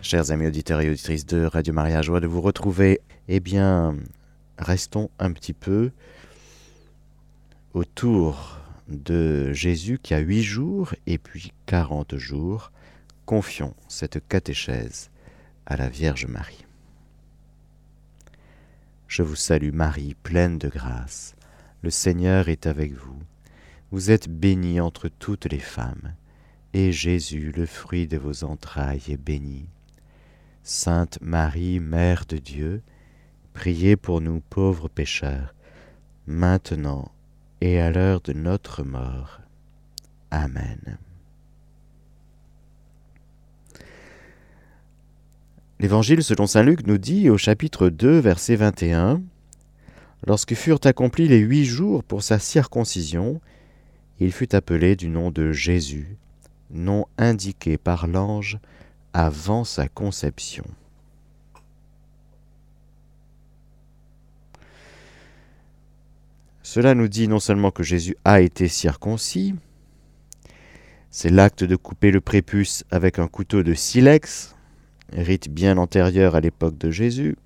Chers amis auditeurs et auditrices de Radio Maria, joie de vous retrouver. Eh bien, restons un petit peu autour de Jésus qui a huit jours et puis quarante jours. Confions cette catéchèse à la Vierge Marie. Je vous salue Marie, pleine de grâce. Le Seigneur est avec vous. Vous êtes bénie entre toutes les femmes, et Jésus, le fruit de vos entrailles, est béni. Sainte Marie, Mère de Dieu, priez pour nous pauvres pécheurs, maintenant et à l'heure de notre mort. Amen. L'Évangile selon Saint Luc nous dit au chapitre 2, verset 21, Lorsque furent accomplis les huit jours pour sa circoncision, il fut appelé du nom de Jésus, nom indiqué par l'ange avant sa conception. Cela nous dit non seulement que Jésus a été circoncis, c'est l'acte de couper le prépuce avec un couteau de silex, rite bien antérieur à l'époque de Jésus.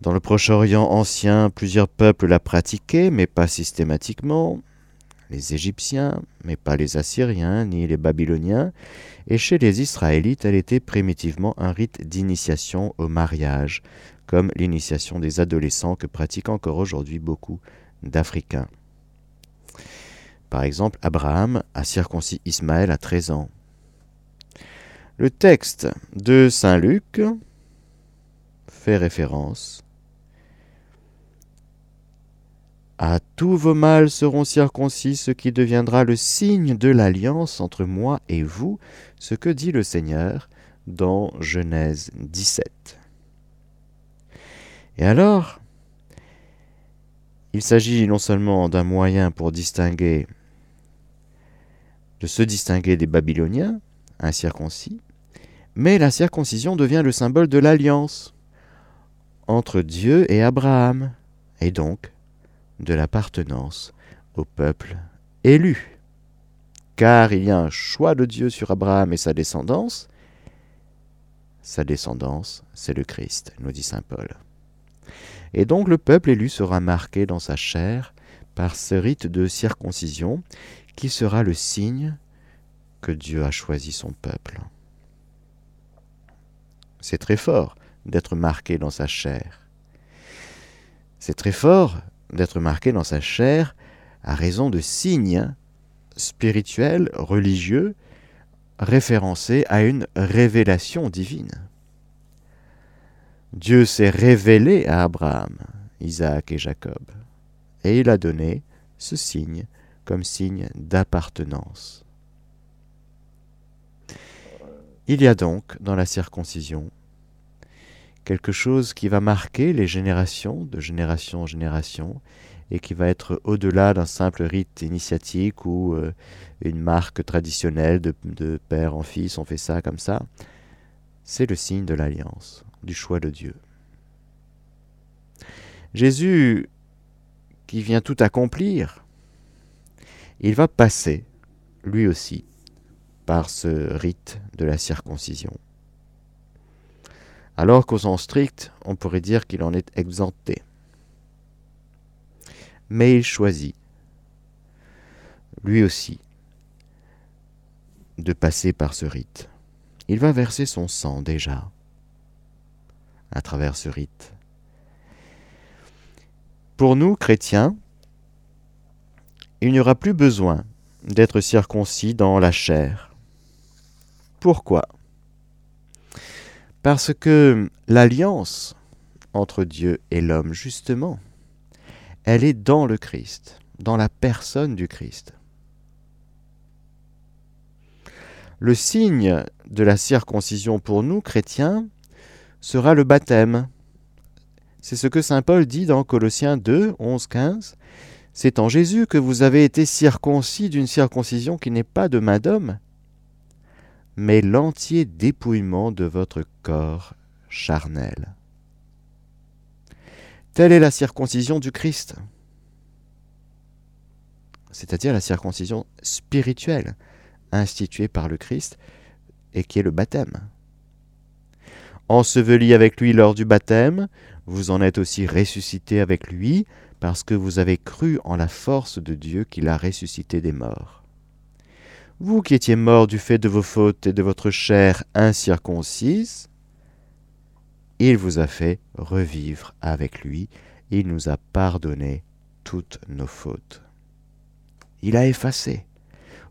Dans le Proche-Orient ancien, plusieurs peuples la pratiquaient, mais pas systématiquement les Égyptiens, mais pas les Assyriens ni les Babyloniens, et chez les Israélites elle était primitivement un rite d'initiation au mariage, comme l'initiation des adolescents que pratiquent encore aujourd'hui beaucoup d'Africains. Par exemple, Abraham a circoncis Ismaël à 13 ans. Le texte de Saint Luc fait référence À tous vos mâles seront circoncis, ce qui deviendra le signe de l'alliance entre moi et vous, ce que dit le Seigneur dans Genèse 17. Et alors, il s'agit non seulement d'un moyen pour distinguer, de se distinguer des Babyloniens, incirconcis, mais la circoncision devient le symbole de l'alliance entre Dieu et Abraham, et donc de l'appartenance au peuple élu. Car il y a un choix de Dieu sur Abraham et sa descendance. Sa descendance, c'est le Christ, nous dit Saint Paul. Et donc le peuple élu sera marqué dans sa chair par ce rite de circoncision qui sera le signe que Dieu a choisi son peuple. C'est très fort d'être marqué dans sa chair. C'est très fort d'être marqué dans sa chair à raison de signes spirituels, religieux, référencés à une révélation divine. Dieu s'est révélé à Abraham, Isaac et Jacob, et il a donné ce signe comme signe d'appartenance. Il y a donc dans la circoncision quelque chose qui va marquer les générations, de génération en génération, et qui va être au-delà d'un simple rite initiatique ou euh, une marque traditionnelle de, de père en fils, on fait ça comme ça. C'est le signe de l'alliance, du choix de Dieu. Jésus, qui vient tout accomplir, il va passer, lui aussi, par ce rite de la circoncision alors qu'au sens strict, on pourrait dire qu'il en est exempté. Mais il choisit, lui aussi, de passer par ce rite. Il va verser son sang déjà à travers ce rite. Pour nous, chrétiens, il n'y aura plus besoin d'être circoncis dans la chair. Pourquoi? Parce que l'alliance entre Dieu et l'homme, justement, elle est dans le Christ, dans la personne du Christ. Le signe de la circoncision pour nous, chrétiens, sera le baptême. C'est ce que Saint Paul dit dans Colossiens 2, 11, 15. C'est en Jésus que vous avez été circoncis d'une circoncision qui n'est pas de main d'homme, mais l'entier dépouillement de votre corps charnel. Telle est la circoncision du Christ, c'est-à-dire la circoncision spirituelle instituée par le Christ et qui est le baptême. Enseveli avec lui lors du baptême, vous en êtes aussi ressuscité avec lui parce que vous avez cru en la force de Dieu qui l'a ressuscité des morts. Vous qui étiez morts du fait de vos fautes et de votre chair incirconcise, il vous a fait revivre avec lui, il nous a pardonné toutes nos fautes. Il a effacé,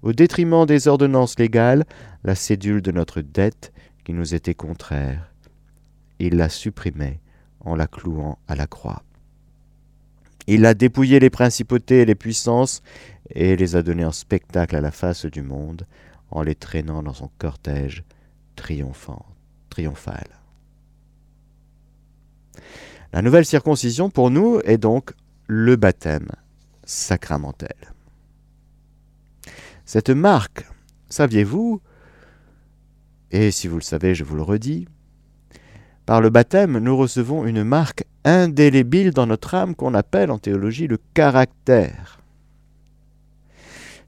au détriment des ordonnances légales, la cédule de notre dette qui nous était contraire. Il l'a supprimée en la clouant à la croix. Il a dépouillé les principautés et les puissances et les a données en spectacle à la face du monde en les traînant dans son cortège triomphant, triomphal. La nouvelle circoncision pour nous est donc le baptême sacramentel. Cette marque, saviez-vous, et si vous le savez, je vous le redis, par le baptême, nous recevons une marque indélébile dans notre âme qu'on appelle en théologie le caractère.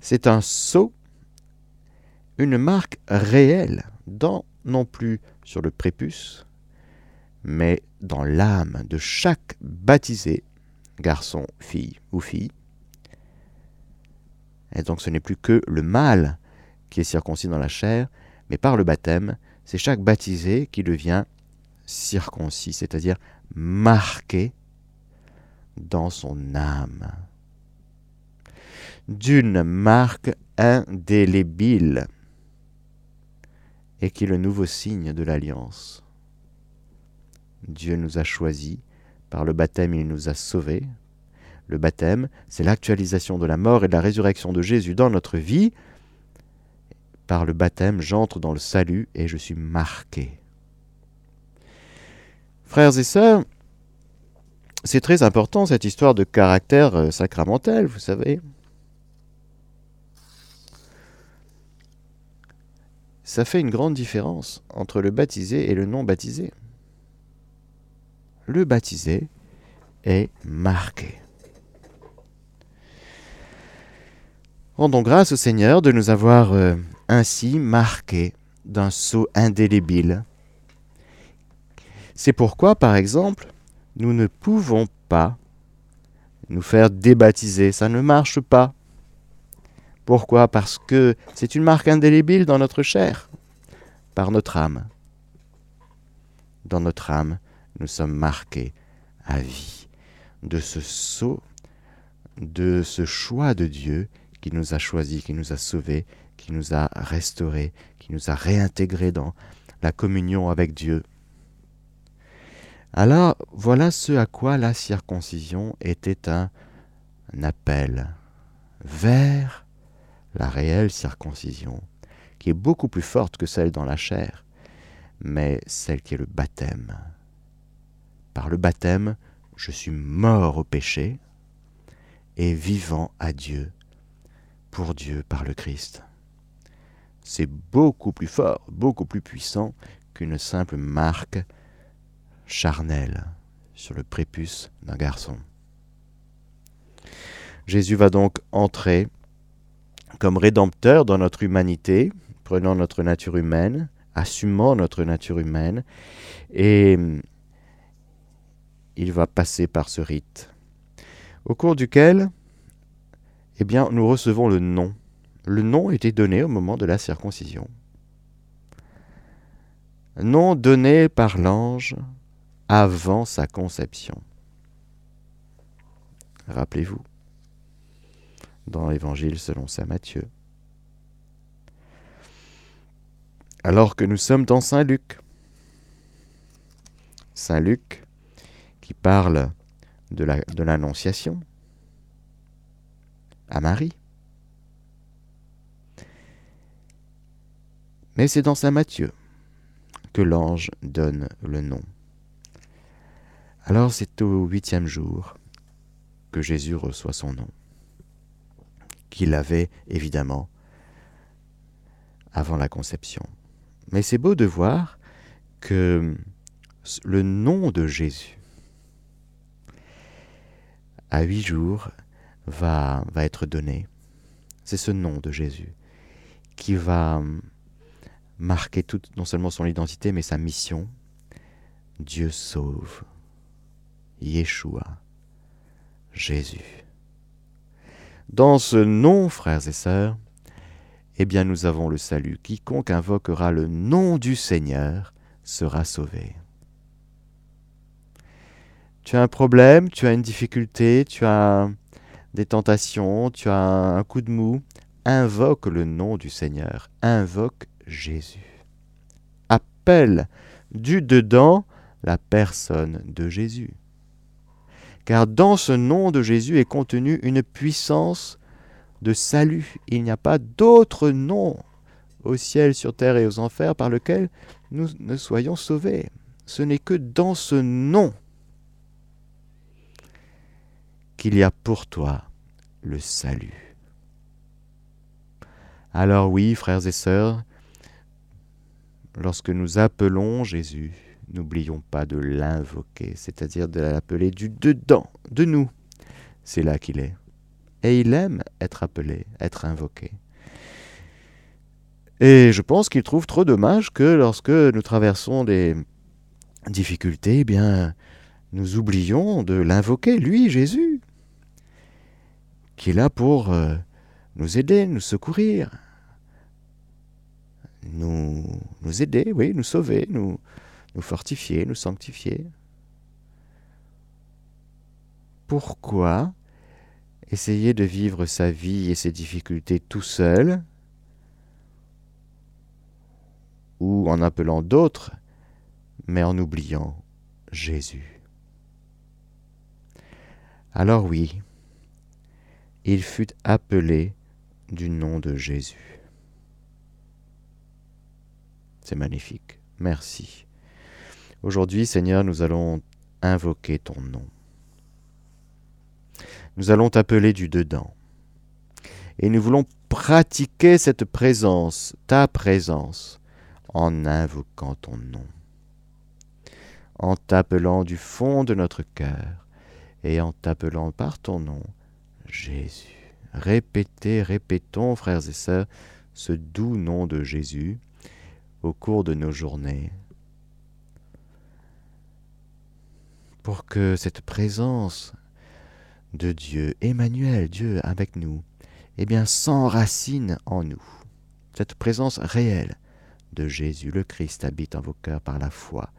C'est un sceau, une marque réelle, dans, non plus sur le prépuce, mais dans l'âme de chaque baptisé, garçon, fille ou fille. Et donc ce n'est plus que le mâle qui est circoncis dans la chair, mais par le baptême, c'est chaque baptisé qui devient circoncis, c'est-à-dire marqué dans son âme d'une marque indélébile et qui est le nouveau signe de l'alliance. Dieu nous a choisis, par le baptême il nous a sauvés. Le baptême, c'est l'actualisation de la mort et de la résurrection de Jésus dans notre vie. Par le baptême, j'entre dans le salut et je suis marqué. Frères et sœurs, c'est très important cette histoire de caractère euh, sacramentel, vous savez. Ça fait une grande différence entre le baptisé et le non baptisé. Le baptisé est marqué. Rendons grâce au Seigneur de nous avoir euh, ainsi marqués d'un sceau indélébile c'est pourquoi, par exemple, nous ne pouvons pas nous faire débaptiser. Ça ne marche pas. Pourquoi? Parce que c'est une marque indélébile dans notre chair, par notre âme. Dans notre âme, nous sommes marqués à vie de ce sceau, de ce choix de Dieu qui nous a choisis, qui nous a sauvés, qui nous a restaurés, qui nous a réintégrés dans la communion avec Dieu. Alors voilà ce à quoi la circoncision était un, appel vers la réelle circoncision, qui est beaucoup plus forte que celle dans la chair, mais celle qui est le baptême. Par le baptême, je suis mort au péché et vivant à Dieu, pour Dieu par le Christ. C'est beaucoup plus fort, beaucoup plus puissant qu'une simple marque charnel sur le prépuce d'un garçon. Jésus va donc entrer comme rédempteur dans notre humanité, prenant notre nature humaine, assumant notre nature humaine, et il va passer par ce rite, au cours duquel eh bien, nous recevons le nom. Le nom était donné au moment de la circoncision. Nom donné par l'ange avant sa conception. Rappelez-vous, dans l'Évangile selon Saint Matthieu. Alors que nous sommes dans Saint Luc. Saint Luc qui parle de l'Annonciation à Marie. Mais c'est dans Saint Matthieu que l'ange donne le nom. Alors c'est au huitième jour que Jésus reçoit son nom, qu'il avait évidemment avant la conception. Mais c'est beau de voir que le nom de Jésus, à huit jours, va, va être donné. C'est ce nom de Jésus qui va marquer tout, non seulement son identité, mais sa mission. Dieu sauve. Yeshua. Jésus. Dans ce nom, frères et sœurs, eh bien nous avons le salut. Quiconque invoquera le nom du Seigneur sera sauvé. Tu as un problème, tu as une difficulté, tu as des tentations, tu as un coup de mou, invoque le nom du Seigneur, invoque Jésus. Appelle du dedans la personne de Jésus. Car dans ce nom de Jésus est contenue une puissance de salut. Il n'y a pas d'autre nom au ciel, sur terre et aux enfers par lequel nous ne soyons sauvés. Ce n'est que dans ce nom qu'il y a pour toi le salut. Alors oui, frères et sœurs, lorsque nous appelons Jésus, n'oublions pas de l'invoquer, c'est-à-dire de l'appeler du dedans, de nous. C'est là qu'il est. Et il aime être appelé, être invoqué. Et je pense qu'il trouve trop dommage que lorsque nous traversons des difficultés, eh bien, nous oublions de l'invoquer, lui, Jésus, qui est là pour euh, nous aider, nous secourir, nous, nous aider, oui, nous sauver, nous, nous fortifier, nous sanctifier. Pourquoi essayer de vivre sa vie et ses difficultés tout seul ou en appelant d'autres, mais en oubliant Jésus? Alors oui, il fut appelé du nom de Jésus. C'est magnifique. Merci. Aujourd'hui, Seigneur, nous allons invoquer ton nom. Nous allons t'appeler du dedans. Et nous voulons pratiquer cette présence, ta présence, en invoquant ton nom, en t'appelant du fond de notre cœur et en t'appelant par ton nom, Jésus. Répétez, répétons, frères et sœurs, ce doux nom de Jésus au cours de nos journées, pour que cette présence de Dieu, Emmanuel, Dieu avec nous, eh bien, s'enracine en nous. Cette présence réelle de Jésus, le Christ, habite en vos cœurs par la foi.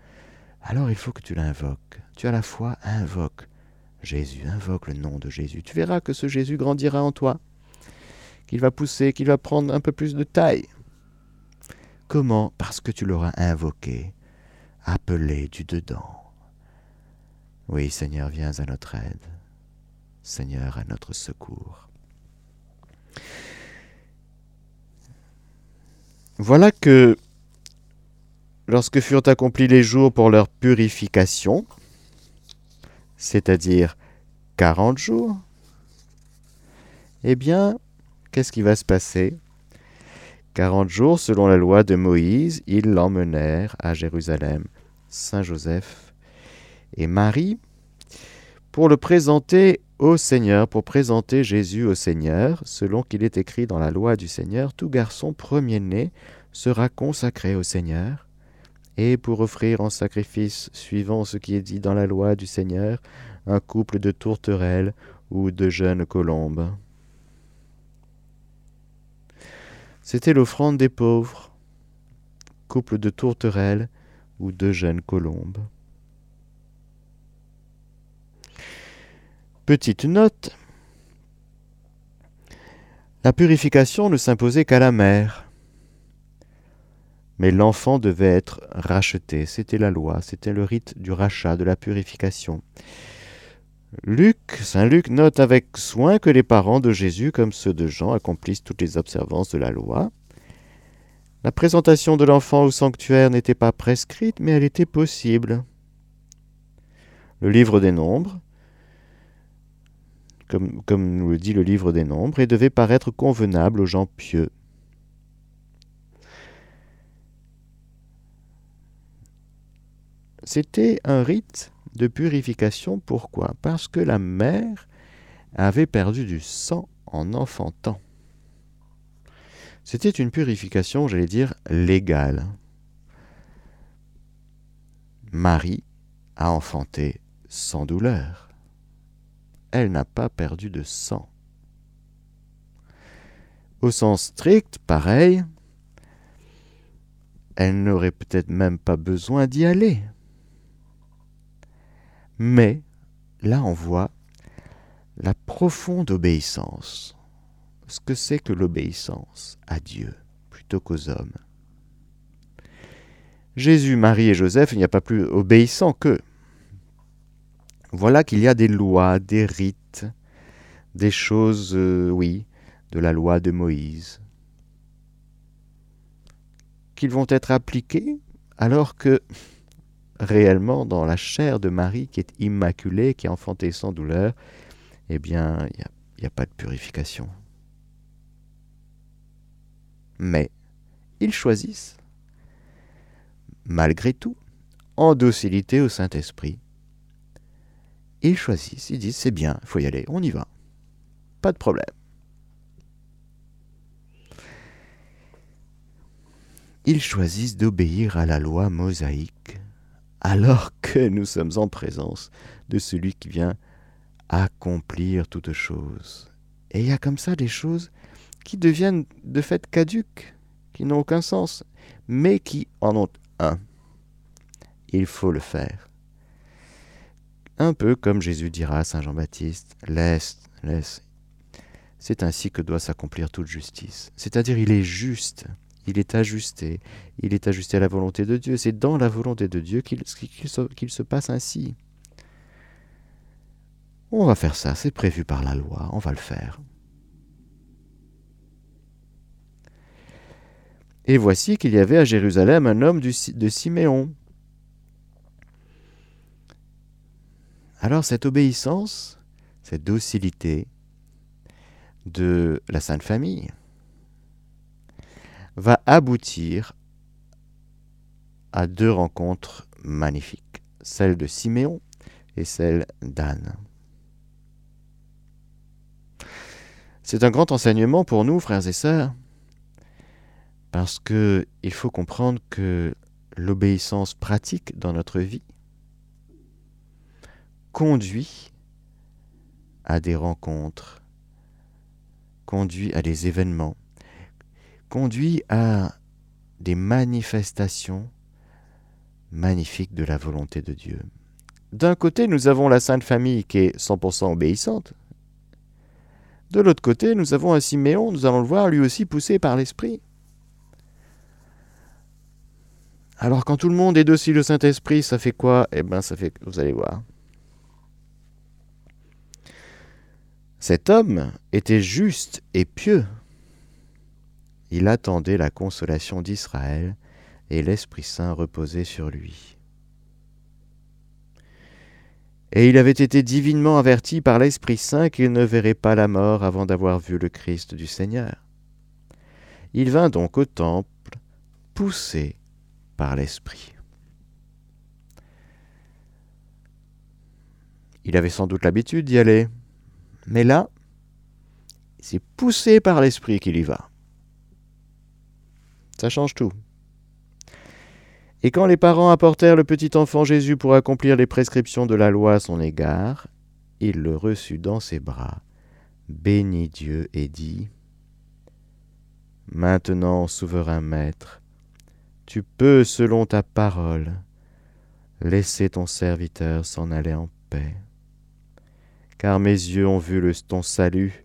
Alors il faut que tu l'invoques. Tu as la foi, invoque Jésus, invoque le nom de Jésus. Tu verras que ce Jésus grandira en toi, qu'il va pousser, qu'il va prendre un peu plus de taille. Comment? Parce que tu l'auras invoqué, appelé du dedans. Oui, Seigneur, viens à notre aide. Seigneur, à notre secours. Voilà que lorsque furent accomplis les jours pour leur purification, c'est-à-dire quarante jours, eh bien, qu'est-ce qui va se passer? Quarante jours, selon la loi de Moïse, ils l'emmenèrent à Jérusalem, Saint Joseph et Marie, pour le présenter au Seigneur, pour présenter Jésus au Seigneur, selon qu'il est écrit dans la loi du Seigneur, tout garçon premier-né sera consacré au Seigneur, et pour offrir en sacrifice, suivant ce qui est dit dans la loi du Seigneur, un couple de tourterelles ou de jeunes colombes. C'était l'offrande des pauvres, couple de tourterelles ou de jeunes colombes. Petite note. La purification ne s'imposait qu'à la mère mais l'enfant devait être racheté. C'était la loi, c'était le rite du rachat, de la purification. Luc, Saint Luc note avec soin que les parents de Jésus, comme ceux de Jean, accomplissent toutes les observances de la loi. La présentation de l'enfant au sanctuaire n'était pas prescrite, mais elle était possible. Le livre des nombres, comme, nous le dit le livre des nombres, et devait paraître convenable aux gens pieux. C'était un rite de purification. Pourquoi? Parce que la mère avait perdu du sang en enfantant. C'était une purification, j'allais dire, légale. Marie a enfanté sans douleur. Elle n'a pas perdu de sang. Au sens strict, pareil, elle n'aurait peut-être même pas besoin d'y aller. Mais là, on voit la profonde obéissance. Ce que c'est que l'obéissance à Dieu plutôt qu'aux hommes. Jésus, Marie et Joseph, il n'y a pas plus obéissant qu'eux. Voilà qu'il y a des lois, des rites, des choses, euh, oui, de la loi de Moïse, qu'ils vont être appliqués alors que réellement dans la chair de Marie qui est immaculée, qui a enfanté sans douleur, eh bien, il n'y a pas de purification. Mais ils choisissent, malgré tout, en docilité au Saint-Esprit. Ils choisissent, ils disent c'est bien, il faut y aller, on y va. Pas de problème. Ils choisissent d'obéir à la loi mosaïque alors que nous sommes en présence de celui qui vient accomplir toutes choses. Et il y a comme ça des choses qui deviennent de fait caduques, qui n'ont aucun sens, mais qui en ont un. Il faut le faire. Un peu comme Jésus dira à Saint Jean-Baptiste, laisse, laisse. C'est ainsi que doit s'accomplir toute justice. C'est-à-dire il est juste, il est ajusté, il est ajusté à la volonté de Dieu. C'est dans la volonté de Dieu qu'il se passe ainsi. On va faire ça, c'est prévu par la loi, on va le faire. Et voici qu'il y avait à Jérusalem un homme de Siméon. Alors cette obéissance, cette docilité de la Sainte Famille va aboutir à deux rencontres magnifiques, celle de Siméon et celle d'Anne. C'est un grand enseignement pour nous, frères et sœurs, parce que il faut comprendre que l'obéissance pratique dans notre vie conduit à des rencontres, conduit à des événements, conduit à des manifestations magnifiques de la volonté de Dieu. D'un côté, nous avons la Sainte Famille qui est 100% obéissante, de l'autre côté, nous avons un Siméon, nous allons le voir, lui aussi poussé par l'Esprit. Alors quand tout le monde est docile au Saint-Esprit, ça fait quoi? Eh bien, ça fait, vous allez voir. Cet homme était juste et pieux. Il attendait la consolation d'Israël et l'Esprit Saint reposait sur lui et il avait été divinement averti par l'Esprit Saint qu'il ne verrait pas la mort avant d'avoir vu le Christ du Seigneur. Il vint donc au temple, poussé par l'Esprit. Il avait sans doute l'habitude d'y aller, mais là, c'est poussé par l'Esprit qu'il y va. Ça change tout. Et quand les parents apportèrent le petit enfant Jésus pour accomplir les prescriptions de la loi à son égard, il le reçut dans ses bras, bénit Dieu et dit Maintenant, souverain maître, tu peux, selon ta parole, laisser ton serviteur s'en aller en paix. Car mes yeux ont vu le, ton salut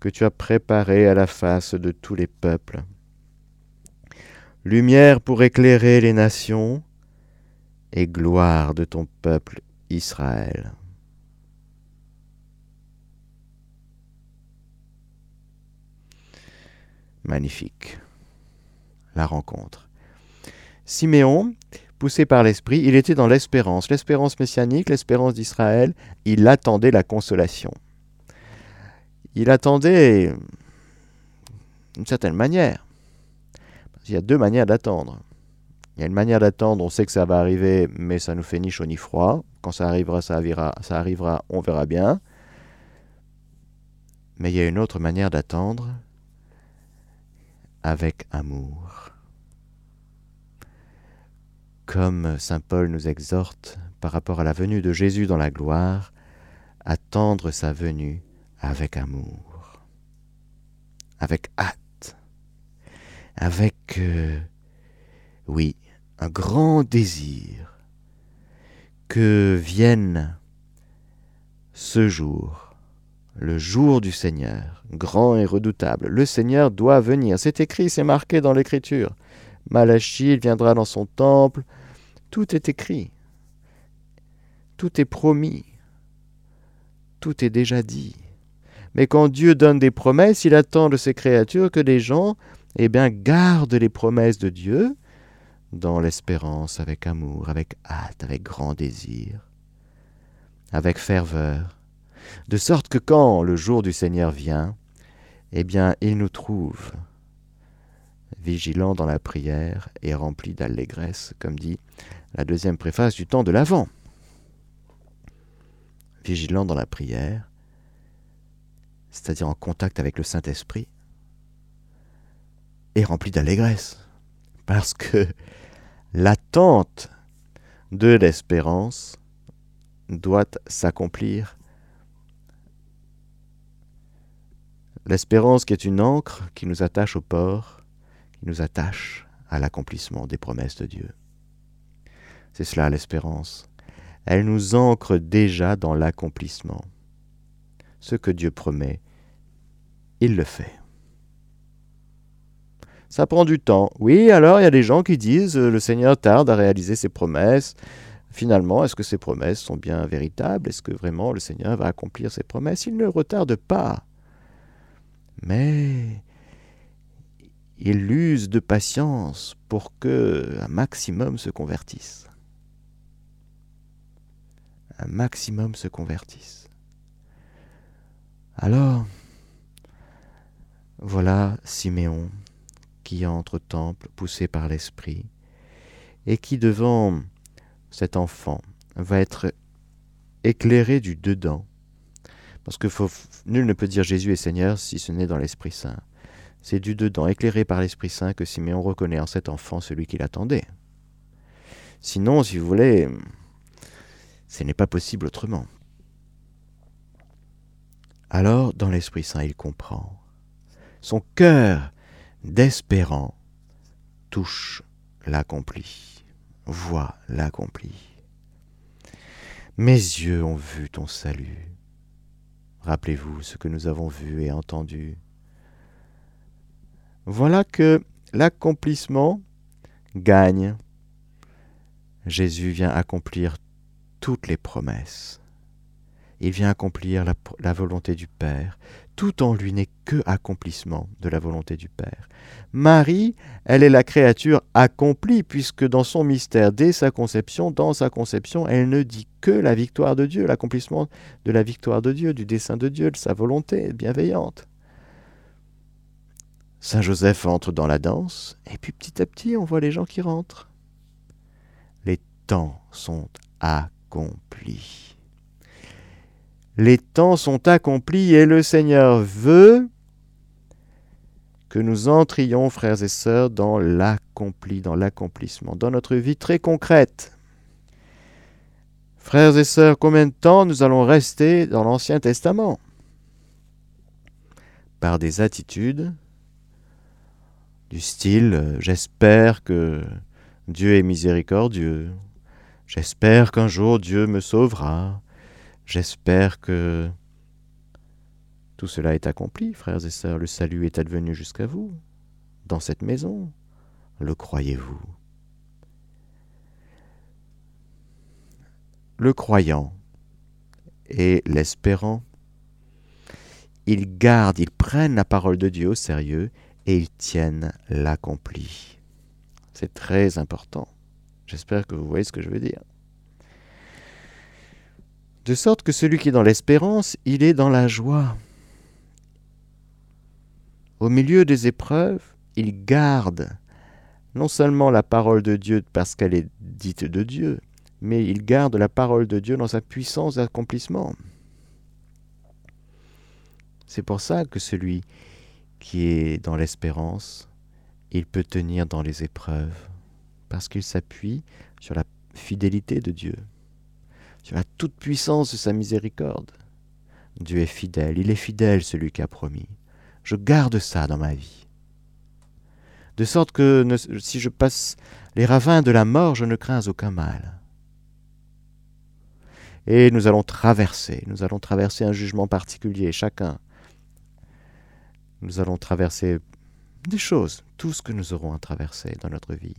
que tu as préparé à la face de tous les peuples lumière pour éclairer les nations et gloire de ton peuple Israël. Magnifique. La rencontre. Siméon, poussé par l'Esprit, il était dans l'espérance, l'espérance messianique, l'espérance d'Israël, il attendait la consolation. Il attendait d'une certaine manière il y a deux manières d'attendre. Il y a une manière d'attendre, on sait que ça va arriver, mais ça nous fait ni chaud ni froid. Quand ça arrivera, ça arrivera, ça arrivera on verra bien. Mais il y a une autre manière d'attendre. avec amour. Comme Saint Paul nous exhorte par rapport à la venue de Jésus dans la gloire, attendre sa venue avec amour, avec hâte, avec, euh, oui, un grand désir que vienne ce jour, le jour du Seigneur, grand et redoutable. Le Seigneur doit venir. C'est écrit, c'est marqué dans l'Écriture. Malachie, il viendra dans son temple. Tout est écrit. Tout est promis. Tout est déjà dit. Mais quand Dieu donne des promesses, il attend de ses créatures que les gens eh bien, gardent les promesses de Dieu dans l'espérance, avec amour, avec hâte, avec grand désir, avec ferveur, de sorte que quand le jour du Seigneur vient, eh bien, il nous trouve vigilants dans la prière et remplis d'allégresse, comme dit la deuxième préface du temps de l'Avent. Vigilants dans la prière, c'est-à-dire en contact avec le Saint-Esprit, et remplis d'allégresse, parce que l'attente de l'espérance doit s'accomplir. L'espérance qui est une encre qui nous attache au port, qui nous attache à l'accomplissement des promesses de Dieu. C'est cela l'espérance. Elle nous ancre déjà dans l'accomplissement. Ce que Dieu promet, il le fait. Ça prend du temps. Oui, alors il y a des gens qui disent euh, le Seigneur tarde à réaliser ses promesses. Finalement, est-ce que ces promesses sont bien véritables? Est-ce que vraiment le Seigneur va accomplir ses promesses? Il ne retarde pas. Mais il use de patience pour que un maximum se convertisse. Un maximum se convertisse. Alors, voilà Siméon qui entre au temple, poussé par l'Esprit, et qui, devant cet enfant, va être éclairé du dedans. Parce que nul ne peut dire Jésus est Seigneur si ce n'est dans l'Esprit Saint. C'est du dedans, éclairé par l'Esprit Saint, que Siméon reconnaît en cet enfant celui qu'il attendait. Sinon, si vous voulez, ce n'est pas possible autrement. Alors, dans l'Esprit Saint, il comprend. Son cœur d'espérant, touche l'accompli, voit l'accompli. Mes yeux ont vu ton salut. Rappelez-vous ce que nous avons vu et entendu. Voilà que l'accomplissement gagne. Jésus vient accomplir toutes les promesses. Il vient accomplir la, volonté du Père tout en lui n'est que accomplissement de la volonté du Père. Marie, elle est la créature accomplie, puisque dans son mystère, dès sa conception, dans sa conception, elle ne dit que la victoire de Dieu, l'accomplissement de la victoire de Dieu, du dessein de Dieu, de sa volonté bienveillante. Saint Joseph entre dans la danse, et puis petit à petit, on voit les gens qui rentrent. Les temps sont accomplis les temps sont accomplis et le Seigneur veut que nous entrions, frères et sœurs, dans l'accompli, dans l'accomplissement, dans notre vie très concrète. Frères et sœurs, combien de temps nous allons rester dans l'Ancien Testament? Par des attitudes du style euh, j'espère que Dieu est miséricordieux, j'espère qu'un jour Dieu me sauvera, J'espère que tout cela est accompli, frères et sœurs. Le salut est advenu jusqu'à vous, dans cette maison. Le croyez-vous? Le croyant et l'espérant, ils gardent, ils prennent la parole de Dieu au sérieux et ils tiennent l'accompli. C'est très important. J'espère que vous voyez ce que je veux dire de sorte que celui qui est dans l'espérance, il est dans la joie. Au milieu des épreuves, il garde non seulement la parole de Dieu parce qu'elle est dite de Dieu, mais il garde la parole de Dieu dans sa puissance d'accomplissement. C'est pour ça que celui qui est dans l'espérance, il peut tenir dans les épreuves, parce qu'il s'appuie sur la fidélité de Dieu, sur la toute-puissance de sa miséricorde. Dieu est fidèle, il est fidèle celui qui a promis. Je garde ça dans ma vie. De sorte que si je passe les ravins de la mort, je ne crains aucun mal. Et nous allons traverser, nous allons traverser un jugement particulier, chacun. Nous allons traverser des choses, tout ce que nous aurons à traverser dans notre vie.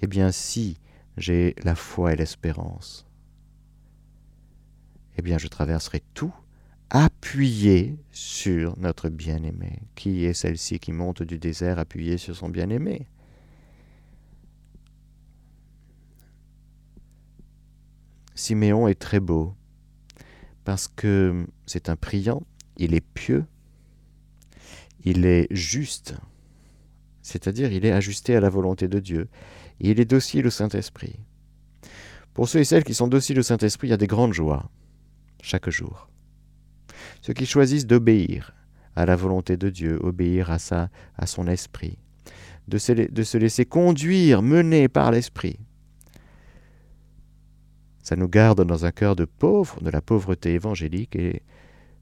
Eh bien, si j'ai la foi et l'espérance, eh bien, je traverserai tout appuyé sur notre bien-aimé. Qui est celle-ci qui monte du désert appuyée sur son bien-aimé? Siméon est très beau parce que c'est un priant, il est pieux, il est juste, c'est-à-dire il est ajusté à la volonté de Dieu, et il est docile au Saint-Esprit. Pour ceux et celles qui sont dociles au Saint-Esprit, il y a des grandes joies chaque jour. Ceux qui choisissent d'obéir à la volonté de Dieu, obéir à, sa, à son esprit, de se, de se laisser conduire, mener par l'esprit. Ça nous garde dans un cœur de pauvre, de la pauvreté évangélique, et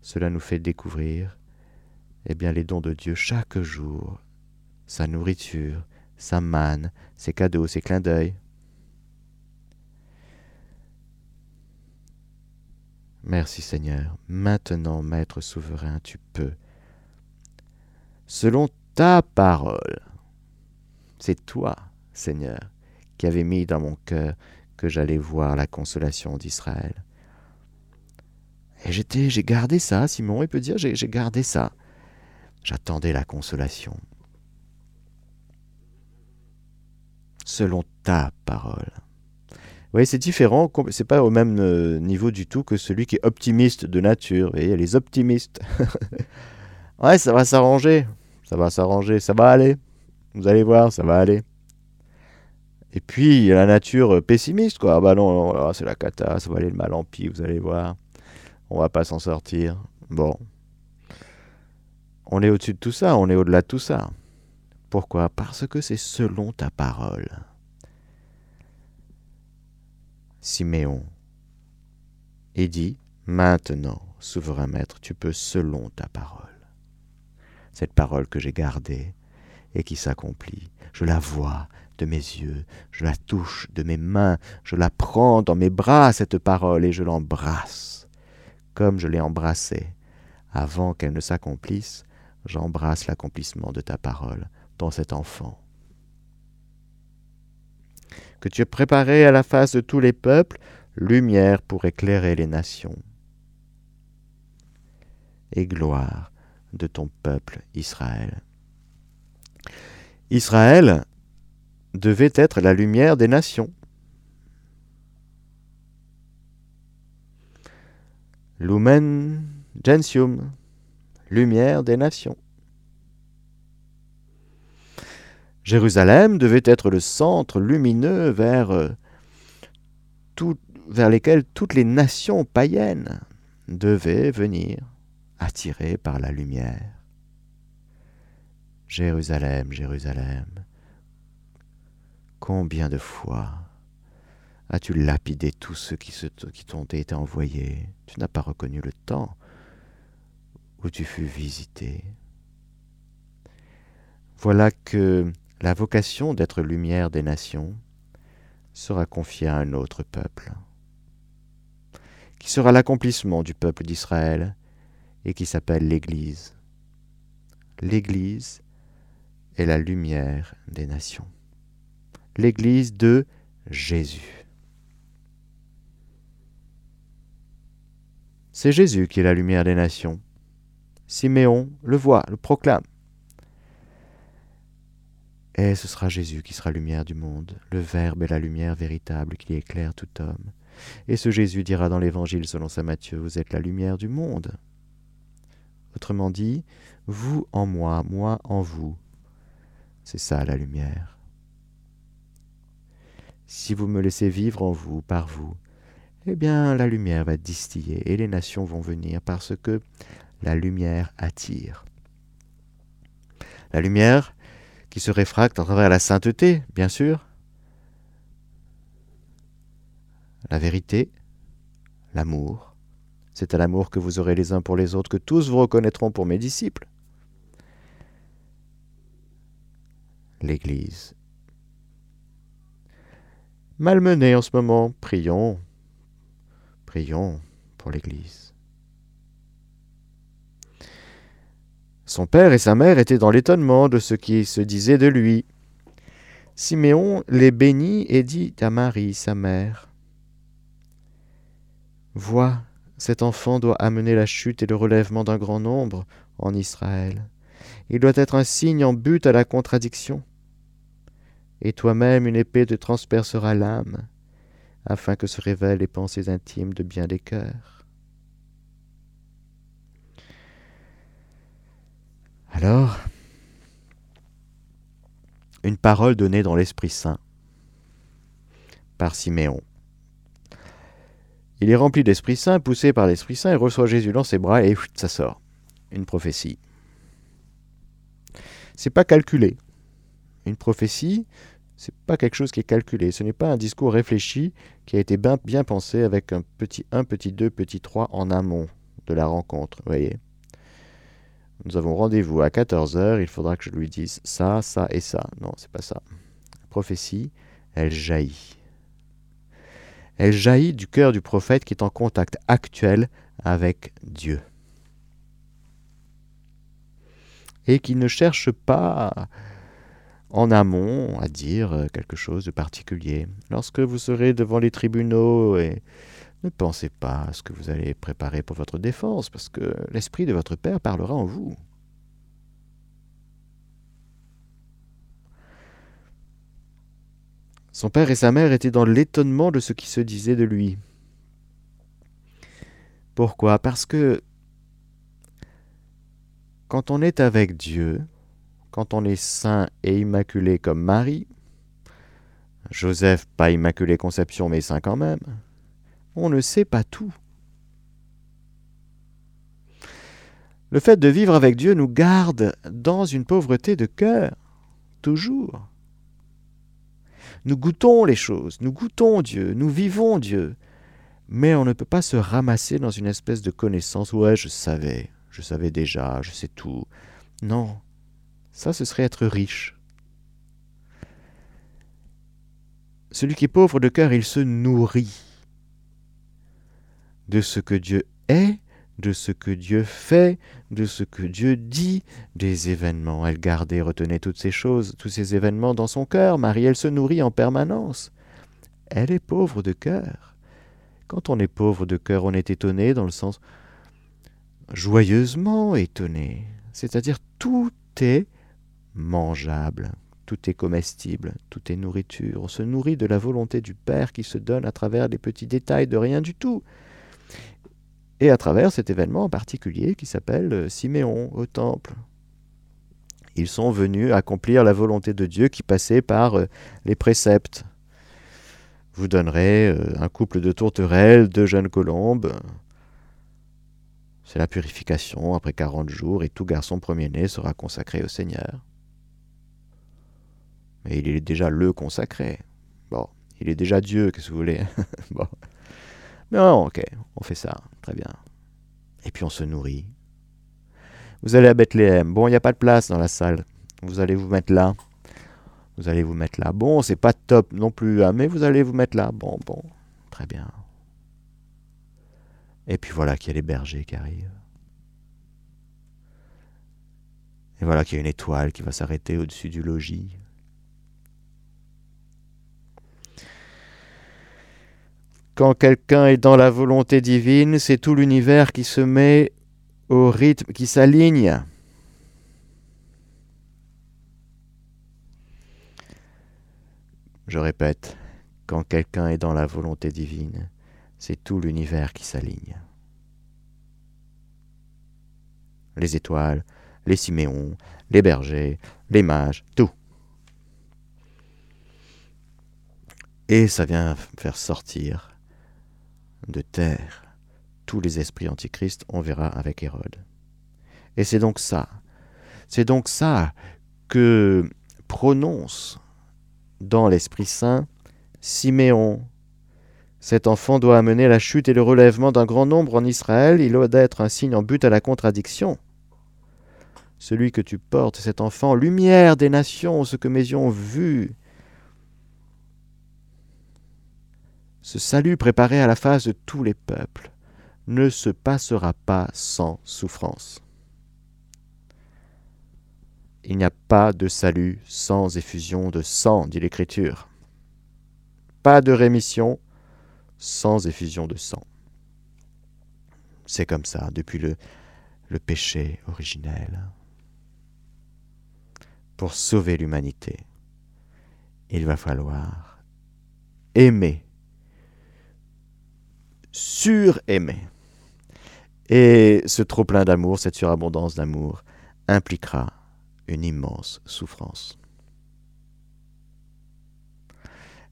cela nous fait découvrir eh bien, les dons de Dieu chaque jour, sa nourriture, sa manne, ses cadeaux, ses clins d'œil. Merci Seigneur. Maintenant, Maître souverain, tu peux. Selon ta parole, c'est toi, Seigneur, qui avais mis dans mon cœur que j'allais voir la consolation d'Israël. Et j'étais, j'ai gardé ça, Simon, il peut dire, j'ai, j'ai gardé ça. J'attendais la consolation. Selon ta parole. Oui, c'est différent, c'est pas au même euh, niveau du tout que celui qui est optimiste de nature. Vous voyez, les optimistes. ouais, ça va s'arranger, ça va s'arranger, ça va aller. Vous allez voir, ça va aller. Et puis, la nature pessimiste, quoi. Ah bah non, c'est la cata, ça va aller le mal en pis, vous allez voir. On va pas s'en sortir. Bon. On est au-dessus de tout ça, on est au-delà de tout ça. Pourquoi? Parce que c'est selon ta parole. Siméon, et dit, Maintenant, souverain maître, tu peux selon ta parole. Cette parole que j'ai gardée et qui s'accomplit, je la vois de mes yeux, je la touche de mes mains, je la prends dans mes bras, cette parole, et je l'embrasse, comme je l'ai embrassée. Avant qu'elle ne s'accomplisse, j'embrasse l'accomplissement de ta parole dans cet enfant que tu as préparé à la face de tous les peuples, lumière pour éclairer les nations. Et gloire de ton peuple Israël. Israël devait être la lumière des nations. Lumen gentium, lumière des nations. Jérusalem devait être le centre lumineux vers, euh, tout, vers lesquels toutes les nations païennes devaient venir, attirées par la lumière. Jérusalem, Jérusalem, combien de fois as-tu lapidé tous ceux qui, qui t'ont été envoyés? Tu n'as pas reconnu le temps tu fus visité. Voilà que la vocation d'être lumière des nations sera confiée à un autre peuple, qui sera l'accomplissement du peuple d'Israël et qui s'appelle l'Église. L'Église est la lumière des nations. L'Église de Jésus. C'est Jésus qui est la lumière des nations. Siméon le voit, le proclame. Et ce sera Jésus qui sera lumière du monde, le Verbe est la lumière véritable qui éclaire tout homme. Et ce Jésus dira dans l'Évangile selon saint Matthieu, vous êtes la lumière du monde. Autrement dit, vous en moi, moi en vous. C'est ça la lumière. Si vous me laissez vivre en vous, par vous, eh bien la lumière va distiller et les nations vont venir parce que la lumière attire. La lumière qui se réfractent à travers la sainteté, bien sûr, la vérité, l'amour. C'est à l'amour que vous aurez les uns pour les autres que tous vous reconnaîtront pour mes disciples. L'Église. Malmenée en ce moment, prions, prions pour l'Église. Son père et sa mère étaient dans l'étonnement de ce qui se disait de lui. Siméon les bénit et dit à Marie, sa mère, Vois, cet enfant doit amener la chute et le relèvement d'un grand nombre en Israël. Il doit être un signe en but à la contradiction. Et toi-même une épée te transpercera l'âme, afin que se révèlent les pensées intimes de bien des cœurs. Alors, une parole donnée dans l'Esprit Saint par Siméon. Il est rempli d'Esprit Saint, poussé par l'Esprit Saint, et reçoit Jésus dans ses bras, et ça sort. Une prophétie. C'est pas calculé. Une prophétie, c'est pas quelque chose qui est calculé. Ce n'est pas un discours réfléchi qui a été bien, pensé avec un petit 1, petit 2, petit 3 en amont de la rencontre. Voyez Nous avons rendez-vous à 14h, il faudra que je lui dise ça, ça et ça. Non, c'est pas ça. La prophétie, elle jaillit. Elle jaillit du cœur du prophète qui est en contact actuel avec Dieu. Et qui ne cherche pas en amont à dire quelque chose de particulier. Lorsque vous serez devant les tribunaux, et ne pensez pas à ce que vous allez préparer pour votre défense, parce que l'Esprit de votre Père parlera en vous. Son père et sa mère étaient dans l'étonnement de ce qui se disait de lui. Pourquoi? Parce que quand on est avec Dieu, quand on est saint et immaculé comme Marie, Joseph pas immaculé conception mais saint quand même, on ne sait pas tout. Le fait de vivre avec Dieu nous garde dans une pauvreté de cœur, toujours. Nous goûtons les choses, nous goûtons Dieu, nous vivons Dieu. Mais on ne peut pas se ramasser dans une espèce de connaissance. Ouais, je savais, je savais déjà, je sais tout. Non, ça ce serait être riche. Celui qui est pauvre de cœur, il se nourrit de ce que Dieu est de ce que Dieu fait, de ce que Dieu dit, des événements. Elle gardait, retenait toutes ces choses, tous ces événements dans son cœur. Marie, elle se nourrit en permanence. Elle est pauvre de cœur. Quand on est pauvre de cœur, on est étonné dans le sens joyeusement étonné. C'est-à-dire tout est mangeable, tout est comestible, tout est nourriture. On se nourrit de la volonté du Père qui se donne à travers les petits détails de rien du tout et à travers cet événement en particulier qui s'appelle euh, Siméon au temple. Ils sont venus accomplir la volonté de Dieu qui passait par euh, les préceptes. Vous donnerez euh, un couple de tourterelles, deux jeunes colombes. C'est la purification après quarante jours et tout garçon premier-né sera consacré au Seigneur. Mais il est déjà le consacré. Bon, il est déjà Dieu, qu'est-ce que vous voulez? Bon. Non, ok, on fait ça, très bien. Et puis on se nourrit. Vous allez à Bethléem. Bon, il n'y a pas de place dans la salle. Vous allez vous mettre là. Vous allez vous mettre là. Bon, c'est pas top non plus, hein, mais vous allez vous mettre là. Bon, bon, très bien. Et puis voilà qu'il y a les bergers qui arrivent. Et voilà qu'il y a une étoile qui va s'arrêter au-dessus du logis. Quand quelqu'un est dans la volonté divine, c'est tout l'univers qui se met au rythme, qui s'aligne. Je répète, quand quelqu'un est dans la volonté divine, c'est tout l'univers qui s'aligne. Les étoiles, les siméons, les bergers, les mages, tout. Et ça vient faire sortir de terre tous les esprits antichristes, on verra avec Hérode. Et c'est donc ça, c'est donc ça que prononce dans l'Esprit Saint Siméon. Cet enfant doit amener la chute et le relèvement d'un grand nombre en Israël, il doit être un signe en but à la contradiction. Celui que tu portes, cet enfant, lumière des nations, ce que mes yeux ont vu. Ce salut préparé à la face de tous les peuples ne se passera pas sans souffrance. Il n'y a pas de salut sans effusion de sang, dit l'Écriture. Pas de rémission sans effusion de sang. C'est comme ça depuis le, péché originel. Pour sauver l'humanité, il va falloir aimer, suraimer. Et ce trop-plein d'amour, cette surabondance d'amour, impliquera une immense souffrance.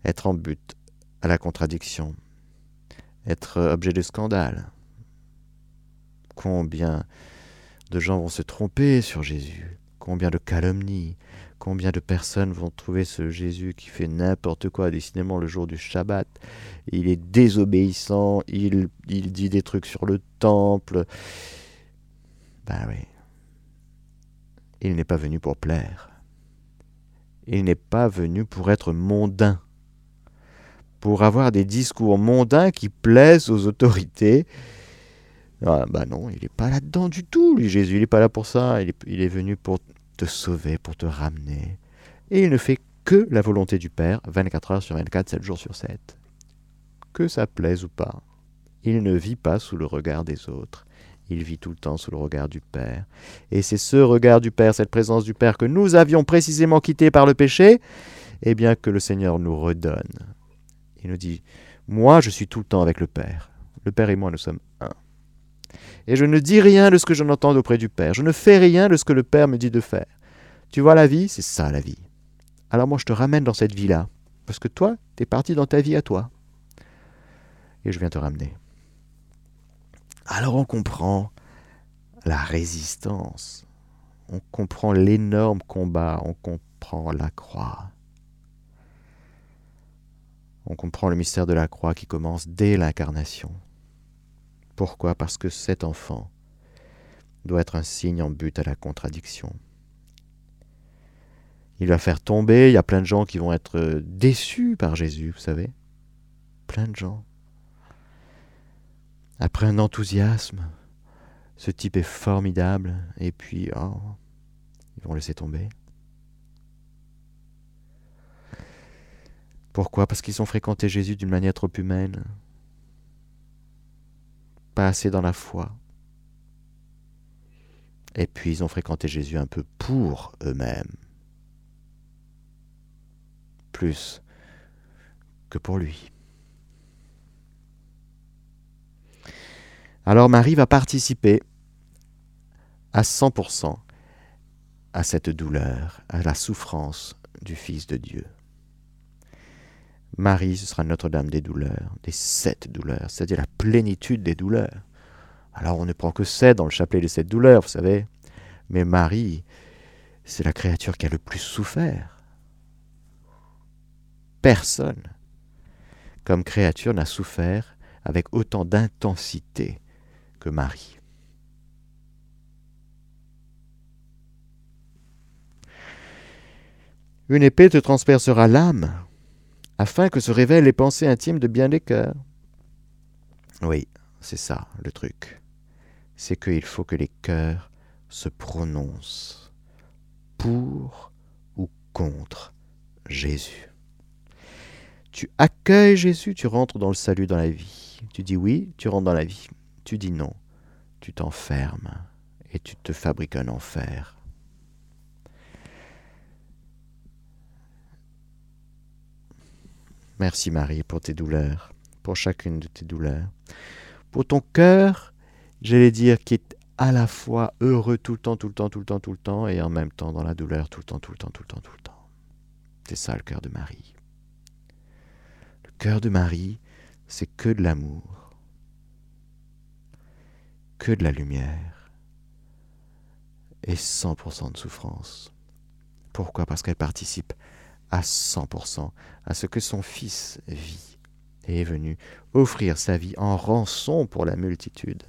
Être en but à la contradiction, être objet de scandale. Combien de gens vont se tromper sur Jésus? Combien de calomnies Combien de personnes vont trouver ce Jésus qui fait n'importe quoi, décidément le jour du Shabbat Il est désobéissant, il, dit des trucs sur le temple. Ben oui, il n'est pas venu pour plaire. Il n'est pas venu pour être mondain, pour avoir des discours mondains qui plaisent aux autorités. Ah, bah non, il n'est pas là-dedans du tout, lui, Jésus. Il n'est pas là pour ça. Il est venu pour te sauver, pour te ramener. Et il ne fait que la volonté du Père, 24 heures sur 24, 7 jours sur 7. Que ça plaise ou pas. Il ne vit pas sous le regard des autres il vit tout le temps sous le regard du Père. Et c'est ce regard du Père, cette présence du Père que nous avions précisément quitté par le péché, eh bien que le Seigneur nous redonne. Il nous dit, moi je suis tout le temps avec le Père. Le Père et moi nous sommes un. Et je ne dis rien de ce que je auprès du Père. Je ne fais rien de ce que le Père me dit de faire. Tu vois la vie, c'est ça la vie. Alors moi je te ramène dans cette vie-là. Parce que toi, tu es parti dans ta vie à toi. Et je viens te ramener. Alors on comprend la résistance, on comprend l'énorme combat, on comprend la croix. On comprend le mystère de la croix qui commence dès l'incarnation. Pourquoi? Parce que cet enfant doit être un signe en but à la contradiction. Il va faire tomber, il y a plein de gens qui vont être déçus par Jésus, vous savez. Plein de gens. Après un enthousiasme, ce type est formidable, et puis, oh, ils vont laisser tomber. Pourquoi? Parce qu'ils ont fréquenté Jésus d'une manière trop humaine, pas assez dans la foi. Et puis ils ont fréquenté Jésus un peu pour eux-mêmes, plus que pour lui. Alors Marie va participer à 100% à cette douleur, à la souffrance du Fils de Dieu. Marie, ce sera Notre-Dame des douleurs, des sept douleurs, c'est-à-dire la plénitude des douleurs. Alors on ne prend que sept dans le chapelet de sept douleurs, vous savez. Mais Marie, c'est la créature qui a le plus souffert. Personne, comme créature, n'a souffert avec autant d'intensité Marie. Une épée te transpercera l'âme, afin que se révèlent les pensées intimes de bien des cœurs. Oui, c'est ça le truc. C'est qu'il faut que les cœurs se prononcent pour ou contre Jésus. Tu accueilles Jésus, tu rentres dans le salut, dans la vie. Tu dis oui, tu rentres dans la vie. Tu dis non, tu t'enfermes et tu te fabriques un enfer. Merci Marie pour tes douleurs, pour chacune de tes douleurs, pour ton cœur, j'allais dire, qui est à la fois heureux tout le temps, tout le temps, tout le temps, tout le temps, et en même temps dans la douleur tout le temps, tout le temps, tout le temps, tout le temps. C'est ça le cœur de Marie. Le cœur de Marie, c'est que de l'amour que de la lumière et 100% de souffrance. Pourquoi? Parce qu'elle participe à 100% à ce que son Fils vit et est venu offrir sa vie en rançon pour la multitude.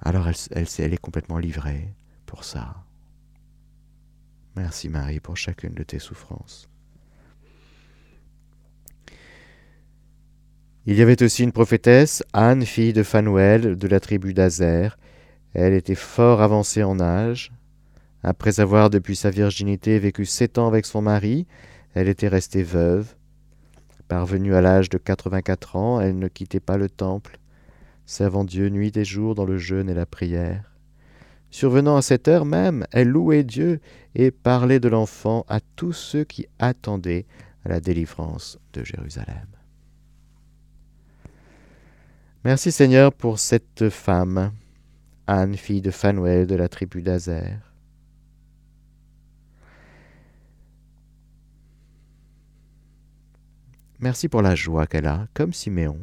Alors elle, est complètement livrée pour ça. Merci Marie pour chacune de tes souffrances. Il y avait aussi une prophétesse, Anne, fille de Phanuel, de la tribu d'Azer. Elle était fort avancée en âge. Après avoir, depuis sa virginité, vécu sept ans avec son mari, elle était restée veuve. Parvenue à l'âge de quatre-vingt-quatre ans, elle ne quittait pas le temple, servant Dieu nuit et jour dans le jeûne et la prière. Survenant à cette heure même, elle louait Dieu et parlait de l'enfant à tous ceux qui attendaient la délivrance de Jérusalem. Merci Seigneur pour cette femme, Anne, fille de Phanuel de la tribu d'Azer. Merci pour la joie qu'elle a, comme Siméon,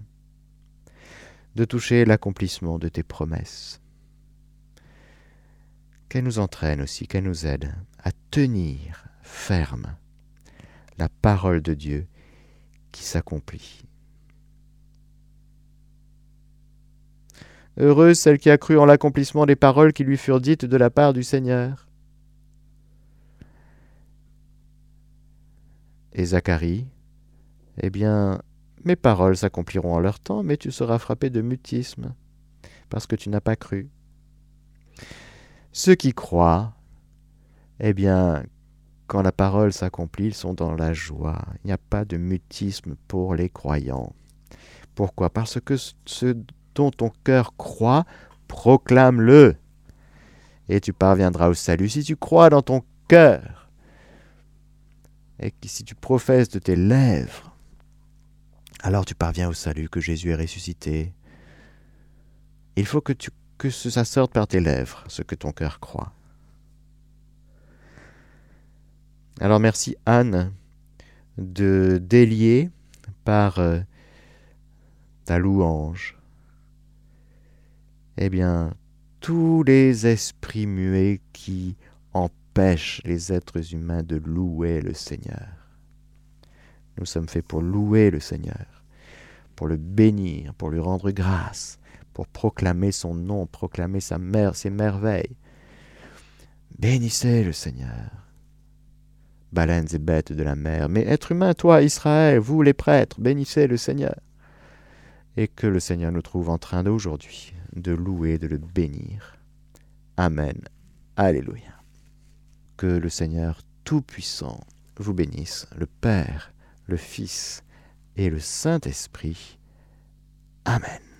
de toucher l'accomplissement de tes promesses. Qu'elle nous entraîne aussi, qu'elle nous aide à tenir ferme la parole de Dieu qui s'accomplit. Heureuse celle qui a cru en l'accomplissement des paroles qui lui furent dites de la part du Seigneur. Et Zacharie, eh bien, mes paroles s'accompliront en leur temps, mais tu seras frappé de mutisme, parce que tu n'as pas cru. Ceux qui croient, eh bien, quand la parole s'accomplit, ils sont dans la joie. Il n'y a pas de mutisme pour les croyants. Pourquoi? Parce que ce dont ton cœur croit, proclame-le. Et tu parviendras au salut. Si tu crois dans ton cœur, et si tu professes de tes lèvres, alors tu parviens au salut, que Jésus est ressuscité. Il faut que, tu, ça sorte par tes lèvres, ce que ton cœur croit. Alors merci Anne de délier par euh, ta louange eh bien, tous les esprits muets qui empêchent les êtres humains de louer le Seigneur. Nous sommes faits pour louer le Seigneur, pour le bénir, pour lui rendre grâce, pour proclamer son nom, proclamer sa mère, ses merveilles. Bénissez le Seigneur. Baleines et bêtes de la mer, mais êtres humains, toi, Israël, vous les prêtres, bénissez le Seigneur. Et que le Seigneur nous trouve en train d'aujourd'hui de louer, de le bénir. Amen. Alléluia. Que le Seigneur Tout-Puissant vous bénisse, le Père, le Fils et le Saint-Esprit. Amen.